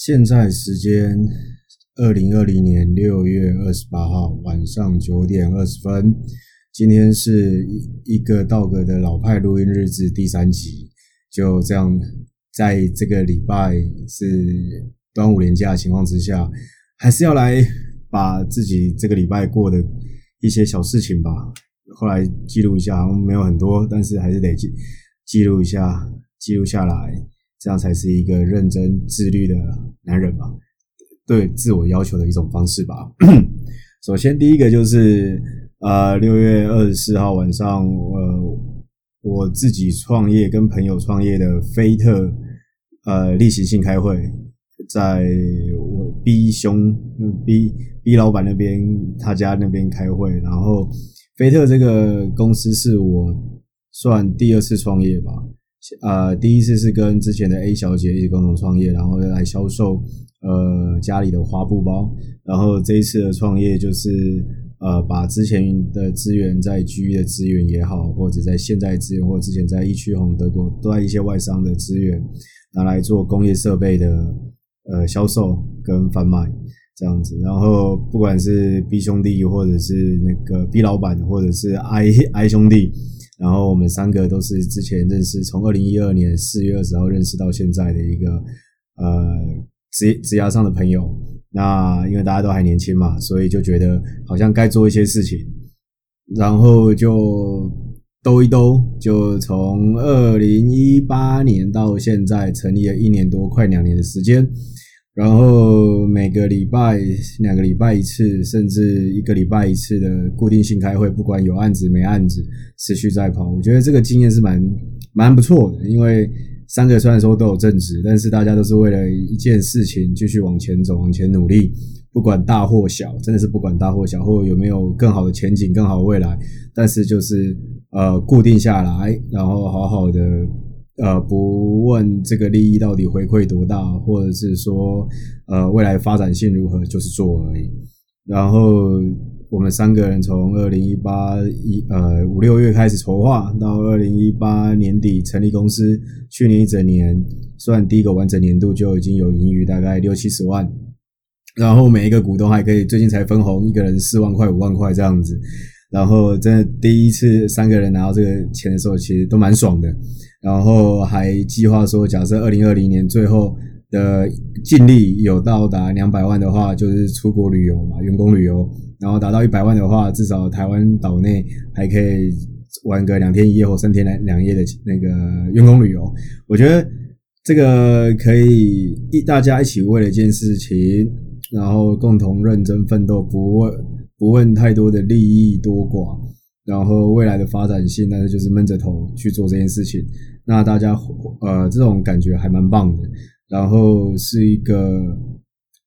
现在时间二零二零年六月二十八号晚上九点二十分，今天是一一个道格的老派录音日志第三集。就这样，在这个礼拜是端午连假的情况之下，还是要来把自己这个礼拜过的一些小事情吧，后来记录一下，好像没有很多，但是还是得记记录一下，记录下来。这样才是一个认真自律的男人吧，对自我要求的一种方式吧。首先，第一个就是呃，六月二十四号晚上，呃，我自己创业跟朋友创业的飞特呃例行性开会，在我 B 兄 B B 老板那边他家那边开会，然后飞特这个公司是我算第二次创业吧。呃，第一次是跟之前的 A 小姐一起共同创业，然后来销售呃家里的花布包。然后这一次的创业就是呃把之前的资源，在 GE 的资源也好，或者在现在资源，或者之前在一区红德国都在一些外商的资源，拿来做工业设备的呃销售跟贩卖这样子。然后不管是 B 兄弟，或者是那个 B 老板，或者是 I I 兄弟。然后我们三个都是之前认识，从二零一二年四月二十号认识到现在的一个呃职职涯上的朋友。那因为大家都还年轻嘛，所以就觉得好像该做一些事情，然后就兜一兜，就从二零一八年到现在成立了一年多，快两年的时间。然后每个礼拜、两个礼拜一次，甚至一个礼拜一次的固定性开会，不管有案子没案子，持续在跑。我觉得这个经验是蛮蛮不错的，因为三个虽然说都有正职，但是大家都是为了一件事情继续往前走、往前努力，不管大或小，真的是不管大或小，或有没有更好的前景、更好的未来，但是就是呃固定下来，然后好好的。呃，不问这个利益到底回馈多大，或者是说，呃，未来发展性如何，就是做而已。然后我们三个人从二零一八一呃五六月开始筹划，到二零一八年底成立公司，去年一整年算第一个完整年度就已经有盈余，大概六七十万。然后每一个股东还可以最近才分红，一个人四万块五万块这样子。然后真的第一次三个人拿到这个钱的时候，其实都蛮爽的。然后还计划说，假设二零二零年最后的净利有到达两百万的话，就是出国旅游嘛，员工旅游。然后达到一百万的话，至少台湾岛内还可以玩个两天一夜或三天两两夜的那个员工旅游。我觉得这个可以一大家一起为了一件事情，然后共同认真奋斗，不问不问太多的利益多寡。然后未来的发展性，但是就是闷着头去做这件事情，那大家呃这种感觉还蛮棒的。然后是一个，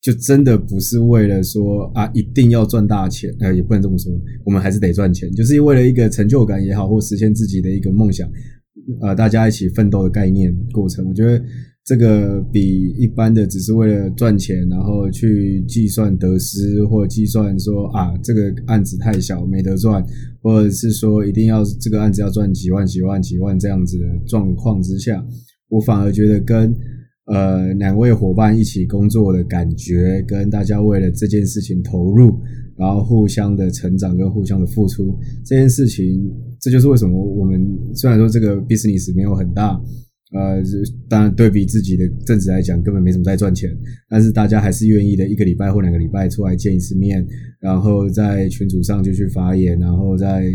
就真的不是为了说啊一定要赚大钱，呃也不能这么说，我们还是得赚钱，就是为了一个成就感也好，或实现自己的一个梦想，呃大家一起奋斗的概念过程，我觉得。这个比一般的只是为了赚钱，然后去计算得失，或计算说啊这个案子太小没得赚，或者是说一定要这个案子要赚几万几万几万这样子的状况之下，我反而觉得跟呃两位伙伴一起工作的感觉，跟大家为了这件事情投入，然后互相的成长跟互相的付出这件事情，这就是为什么我们虽然说这个 business 没有很大。呃，当然对比自己的正职来讲，根本没什么在赚钱，但是大家还是愿意的，一个礼拜或两个礼拜出来见一次面，然后在群组上继续发言，然后在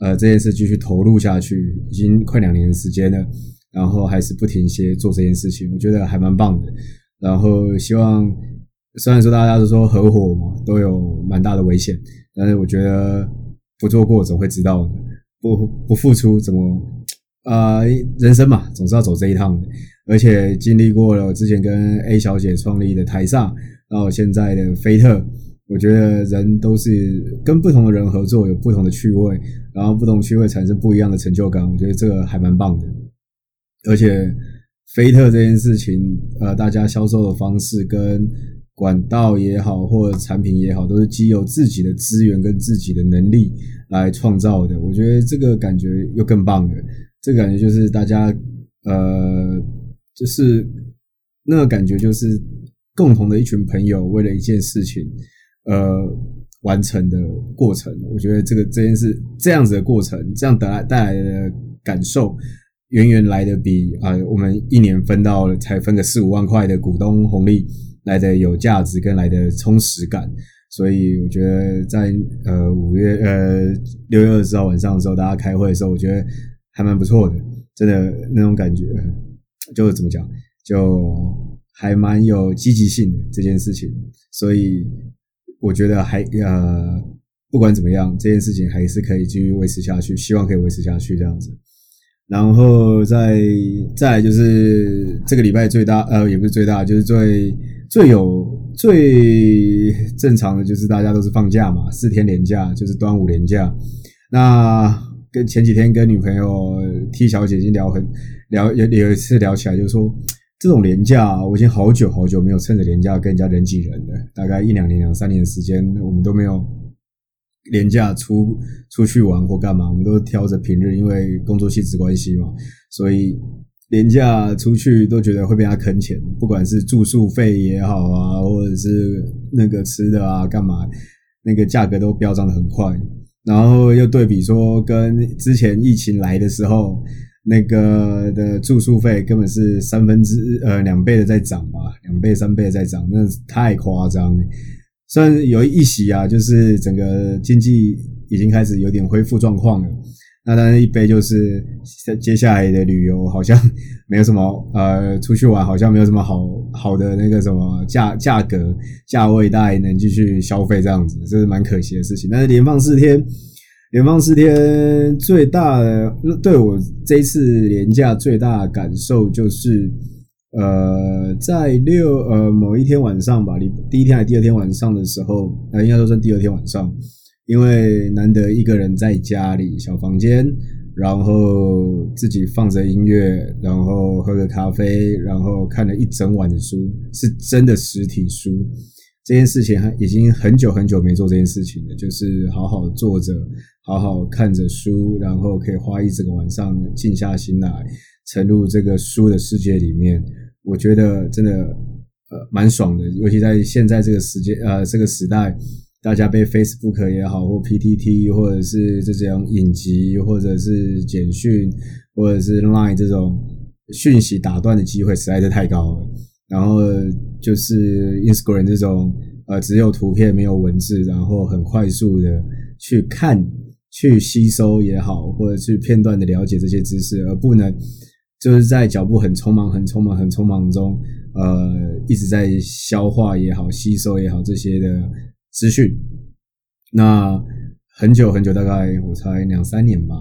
呃这件事继续投入下去，已经快两年的时间了，然后还是不停歇做这件事情，我觉得还蛮棒的。然后希望，虽然说大家都说合伙嘛，都有蛮大的危险，但是我觉得不做过总会知道的，不不付出怎么？呃，人生嘛，总是要走这一趟的。而且经历过了之前跟 A 小姐创立的台萨，到现在的飞特，我觉得人都是跟不同的人合作，有不同的趣味，然后不同趣味产生不一样的成就感。我觉得这个还蛮棒的。而且飞特这件事情，呃，大家销售的方式跟管道也好，或者产品也好，都是基于自己的资源跟自己的能力来创造的。我觉得这个感觉又更棒了。这个感觉就是大家，呃，就是那个感觉就是共同的一群朋友为了一件事情，呃，完成的过程。我觉得这个这件事这样子的过程，这样带来带来的感受，远远来的比啊、我们一年分到才分个四五万块的股东红利来的有价值，跟来的充实感。所以我觉得在呃五月呃六月二十号晚上的时候，大家开会的时候，我觉得还蛮不错的，真的那种感觉，就怎么讲，就还蛮有积极性的这件事情。所以我觉得还呃不管怎么样，这件事情还是可以继续维持下去，希望可以维持下去这样子。然后再再来就是这个礼拜最大呃也不是最大，就是最最有。最正常的就是大家都是放假嘛，四天连假就是端午连假。那跟前几天跟女朋友 T 小姐已经聊很聊有有一次聊起来，就是说这种廉价我已经好久好久没有趁着廉价跟人家人挤人了，大概一两年两三年的时间我们都没有廉价出出去玩或干嘛，我们都挑着平日，因为工作性质关系嘛，所以。廉价出去都觉得会被他坑钱，不管是住宿费也好啊，或者是那个吃的啊，干嘛，那个价格都飙涨得很快。然后又对比说，跟之前疫情来的时候，那个的住宿费根本是三分之呃两倍的在涨吧，两倍三倍的在涨，那太夸张了。虽然有一席啊，就是整个经济已经开始有点恢复状况了。那当然，一杯就是接下来的旅游好像没有什么呃，出去玩好像没有什么好好的那个什么价价格价位，大家能继续消费这样子，这是蛮可惜的事情。但是连放四天，连放四天最大的对我这一次连假最大的感受就是，呃，在六呃某一天晚上吧，你第一天还第二天晚上的时候，呃，应该说是第二天晚上。因为难得一个人在家里小房间，然后自己放着音乐，然后喝个咖啡，然后看了一整晚的书，是真的实体书。这件事情已经很久很久没做这件事情了，就是好好坐着，好好看着书，然后可以花一整个晚上静下心来，沉入这个书的世界里面。我觉得真的呃蛮爽的，尤其在现在这个时间呃这个时代。大家被 Facebook 也好，或 PTT，或者是这种影集，或者是简讯，或者是 Line 这种讯息打断的机会实在是太高了。然后就是 Instagram 这种呃只有图片没有文字，然后很快速的去看、去吸收也好，或者去片段的了解这些知识，而不能就是在脚步很匆忙、很匆忙、很匆忙中，呃一直在消化也好、吸收也好这些的。资讯，那很久很久，大概我猜两三年吧，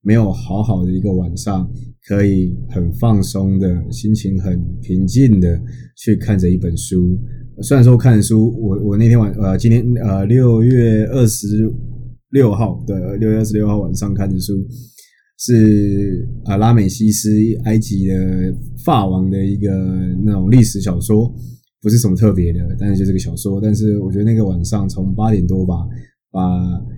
没有好好的一个晚上，可以很放松的心情，很平静的去看着一本书。虽然说看书，我我那天晚呃今天呃六月二十六号的六月二十六号晚上看的书是啊拉美西斯埃及的法王的一个那种历史小说。不是什么特别的，但是就这个小说。但是我觉得那个晚上从八点多吧，把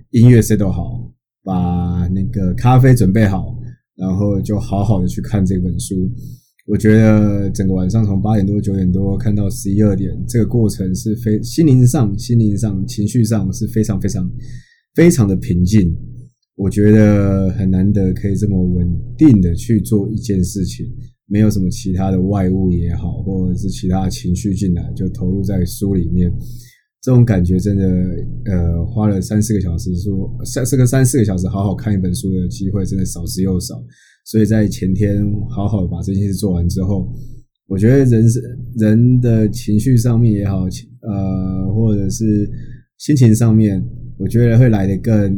音乐 set 好，把那个咖啡准备好，然后就好好的去看这本书。我觉得整个晚上从八点多九点多看到十一二点，这个过程是非心灵上、心灵上、情绪上是非常非常非常的平静。我觉得很难得可以这么稳定的去做一件事情。没有什么其他的外物也好，或者是其他的情绪进来，就投入在书里面，这种感觉真的，呃，花了三四个小时说，三四个三四个小时好好看一本书的机会，真的少之又少。所以在前天好好把这件事做完之后，我觉得人是人的情绪上面也好，呃，或者是心情上面，我觉得会来得更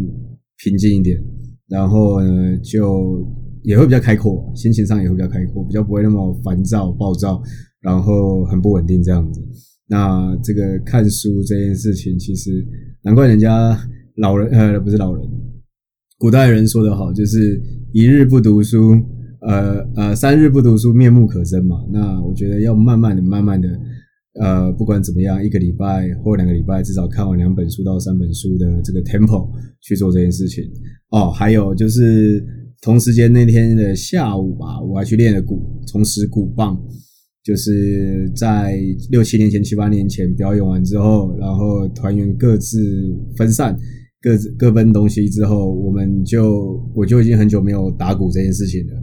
平静一点。然后呢，就。也会比较开阔，心情上也会比较开阔，比较不会那么烦躁、暴躁，然后很不稳定这样子。那这个看书这件事情，其实难怪人家老人呃不是老人，古代人说得好，就是一日不读书，呃呃三日不读书，面目可憎嘛。那我觉得要慢慢的、慢慢的，呃，不管怎么样，一个礼拜或两个礼拜，至少看完两本书到三本书的这个 tempo 去做这件事情。哦，还有就是。同时间那天的下午吧，我还去练了鼓，重拾鼓棒。就是在六七年前、七八年前表演完之后，然后团员各自分散，各自各奔东西之后，我们就我就已经很久没有打鼓这件事情了。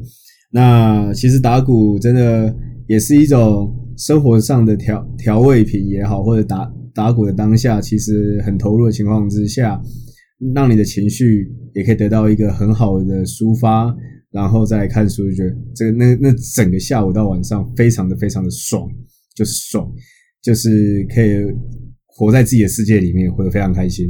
那其实打鼓真的也是一种生活上的调调味品也好，或者打打鼓的当下，其实很投入的情况之下，让你的情绪也可以得到一个很好的抒发。然后再看书，就觉得这个那那整个下午到晚上非常的非常的爽，就是爽，就是可以活在自己的世界里面，活得非常开心，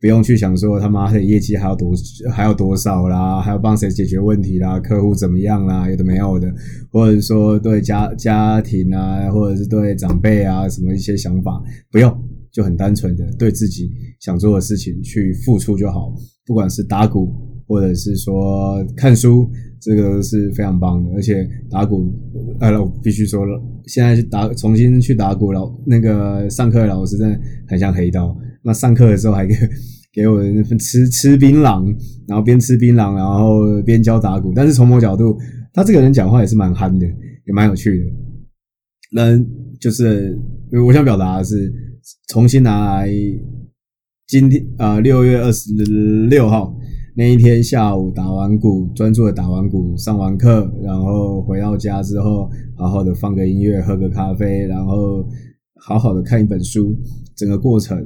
不用去想说他妈的业绩还要多还要多少啦，还要帮谁解决问题啦，客户怎么样啦，有的没有的，或者说对家家庭啊，或者是对长辈啊什么一些想法，不用，就很单纯的对自己想做的事情去付出就好，不管是打鼓。或者是说看书，这个是非常棒的，而且打鼓，呃，我必须说了，现在去打，重新去打鼓，老那个上课的老师真的很像黑道。那上课的时候还给给我吃吃槟榔，然后边吃槟榔，然后边教打鼓。但是从某角度，他这个人讲话也是蛮憨的，也蛮有趣的。那就是我想表达的是，重新拿来今天啊，六月二十六号。那一天下午打完鼓，专注的打完鼓，上完课，然后回到家之后，好好的放个音乐，喝个咖啡，然后好好的看一本书。整个过程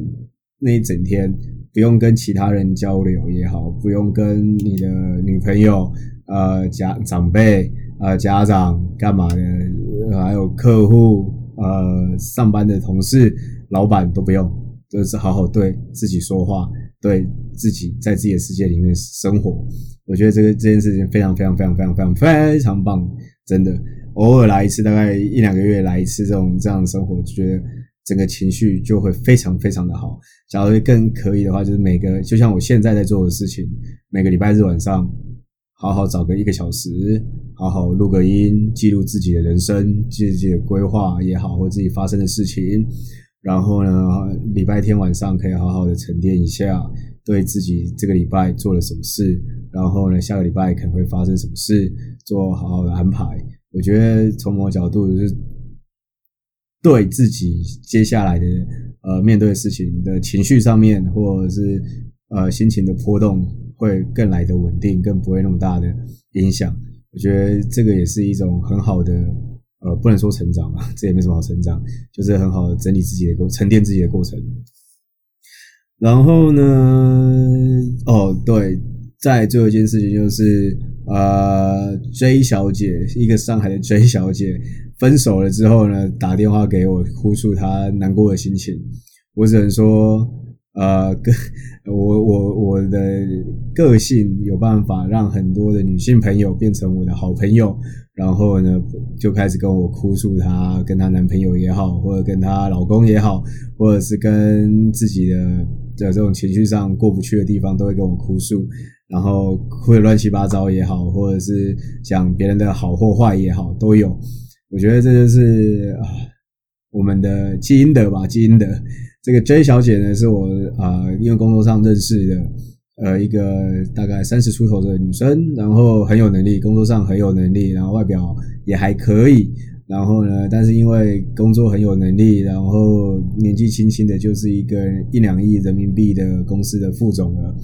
那一整天，不用跟其他人交流也好，不用跟你的女朋友、呃家长辈、呃家长干嘛的，还有客户、呃上班的同事、老板都不用，就是好好对自己说话。对自己在自己的世界里面生活，我觉得这个这件事情非常非常非常非常非常非常棒，真的。偶尔来一次，大概一两个月来一次这种这样的生活，就觉得整个情绪就会非常非常的好。假如更可以的话，就是每个就像我现在在做的事情，每个礼拜日晚上，好好找个一个小时，好好录个音，记录自己的人生，记录自己的规划也好，或自己发生的事情。然后呢，礼拜天晚上可以好好的沉淀一下，对自己这个礼拜做了什么事，然后呢，下个礼拜可能会发生什么事，做好好的安排。我觉得从某角度就是对自己接下来的呃面对事情的情绪上面，或者是呃心情的波动，会更来的稳定，更不会那么大的影响。我觉得这个也是一种很好的。呃，不能说成长吧，这也没什么好成长，就是很好的整理自己的过沉淀自己的过程。然后呢，哦，对，再最后一件事情就是，呃，J 小姐，一个上海的 J 小姐，分手了之后呢，打电话给我，哭诉她难过的心情。我只能说。呃，个我我我的个性有办法让很多的女性朋友变成我的好朋友，然后呢，就开始跟我哭诉她跟她男朋友也好，或者跟她老公也好，或者是跟自己的的这种情绪上过不去的地方，都会跟我哭诉，然后哭得乱七八糟也好，或者是讲别人的好或坏也好，都有。我觉得这就是啊，我们的基因德吧，基因德。这个 J 小姐呢，是我啊、因为工作上认识的，呃，一个大概三十出头的女生，然后很有能力，工作上很有能力，然后外表也还可以，然后呢，但是因为工作很有能力，然后年纪轻轻的，就是一个一两亿人民币的公司的副总了。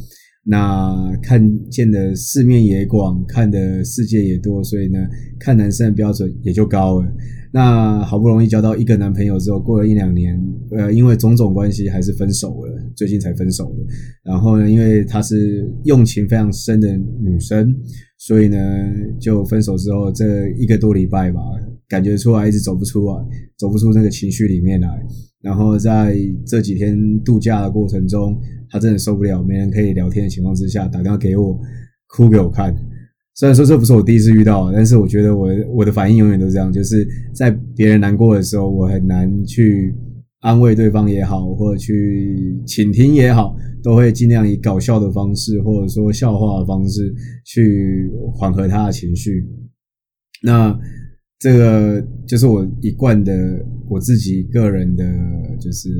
那看见的世面也广，看的世界也多，所以呢，看男生的标准也就高了。那好不容易交到一个男朋友之后，过了一两年，呃，因为种种关系还是分手了，最近才分手的。然后呢，因为她是用情非常深的女生，所以呢，就分手之后这一个多礼拜吧，感觉出来一直走不出来，走不出那个情绪里面来。然后在这几天度假的过程中，他真的受不了没人可以聊天的情况之下，打电话给我，哭给我看。虽然说这不是我第一次遇到，但是我觉得我我的反应永远都是这样，就是在别人难过的时候，我很难去安慰对方也好，或者去倾听也好，都会尽量以搞笑的方式，或者说笑话的方式去缓和他的情绪。那这个就是我一贯的我自己个人的，就是。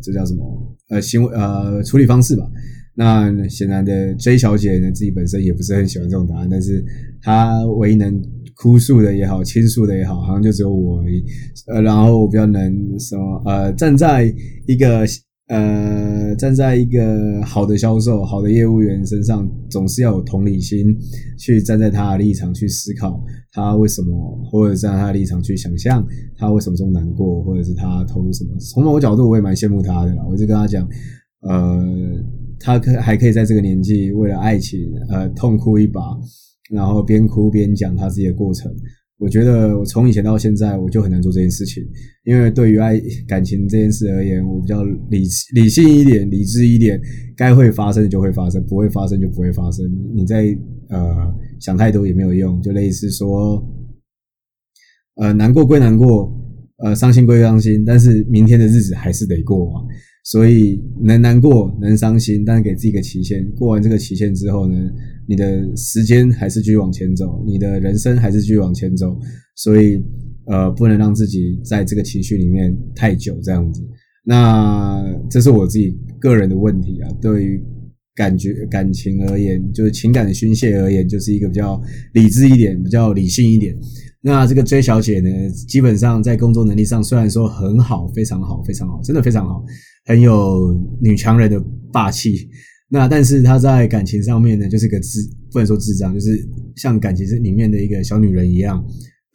这叫什么？呃，行为呃处理方式吧。那显然的，J 小姐呢自己本身也不是很喜欢这种答案，但是她唯一能哭诉的也好，倾诉的也好，好像就只有我而已。呃，然后我比较能什么呃，站在一个呃，站在一个好的销售、好的业务员身上，总是要有同理心，去站在他的立场去思考他为什么，或者站在他的立场去想象他为什么这么难过，或者是他投入什么。从某个角度，我也蛮羡慕他的啦。我一直跟他讲，呃，他可还可以在这个年纪为了爱情，呃，痛哭一把。然后边哭边讲他自己的过程，我觉得我从以前到现在我就很难做这件事情，因为对于爱感情这件事而言，我比较理理性一点、理智一点，该会发生的就会发生，不会发生就不会发生。你在呃想太多也没有用，就类似说，呃难过归难过，呃伤心归伤心，但是明天的日子还是得过嘛。所以能难过，能伤心，但是给自己一个期限。过完这个期限之后呢，你的时间还是继续往前走，你的人生还是继续往前走。所以，呃，不能让自己在这个情绪里面太久这样子。那这是我自己个人的问题啊。对于感觉感情而言，就是情感的宣泄而言，就是一个比较理智一点，比较理性一点。那这个 J 小姐呢，基本上在工作能力上虽然说很好，非常好，非常好，真的非常好。很有女强人的霸气，那但是她在感情上面呢，就是个智，不能说智障，就是像感情是里面的一个小女人一样，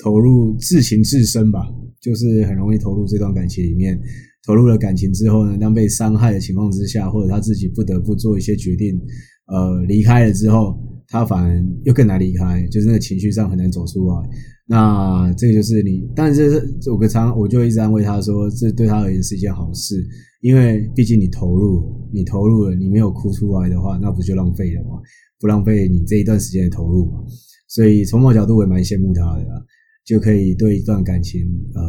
投入至情至深吧，就是很容易投入这段感情里面。投入了感情之后呢，当被伤害的情况之下，或者她自己不得不做一些决定，呃，离开了之后，他反而又更难离开，就是那个情绪上很难走出来。那这个就是你，但是这我个常我就一直安慰他说，这对他而言是一件好事。因为毕竟你投入，你投入了，你没有哭出来的话，那不就浪费了吗？不浪费你这一段时间的投入嘛。所以从某角度我也蛮羡慕他的，就可以对一段感情，呃，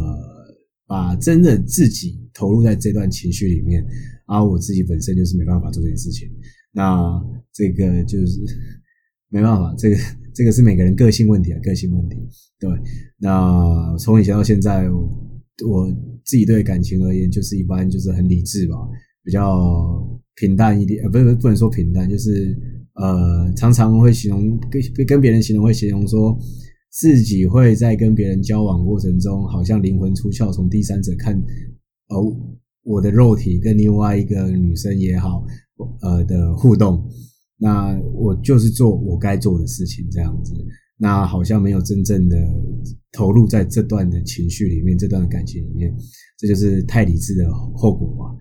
把真的自己投入在这段情绪里面。而我自己本身就是没办法做这件事情，那这个就是没办法，这个 这个是每个人个性问题啊，个性问题。对，那从以前到现在，我。自己对感情而言，就是一般就是很理智吧，比较平淡一点，呃，不是不能说平淡，就是呃，常常会形容跟跟别人形容会形容说，自己会在跟别人交往过程中，好像灵魂出窍，从第三者看，哦，我的肉体跟另外一个女生也好，呃的互动，那我就是做我该做的事情，这样子。那好像没有真正的投入在这段的情绪里面，这段感情里面，这就是太理智的后果嘛。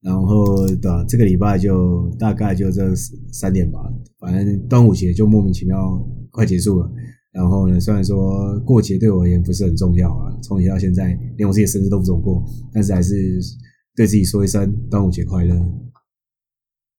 然后的这个礼拜就大概就这三点吧，反正端午节就莫名其妙快结束了。然后呢，虽然说过节对我而言不是很重要啊，从以前到现在连我自己的生日都不怎么过，但是还是对自己说一声端午节快乐。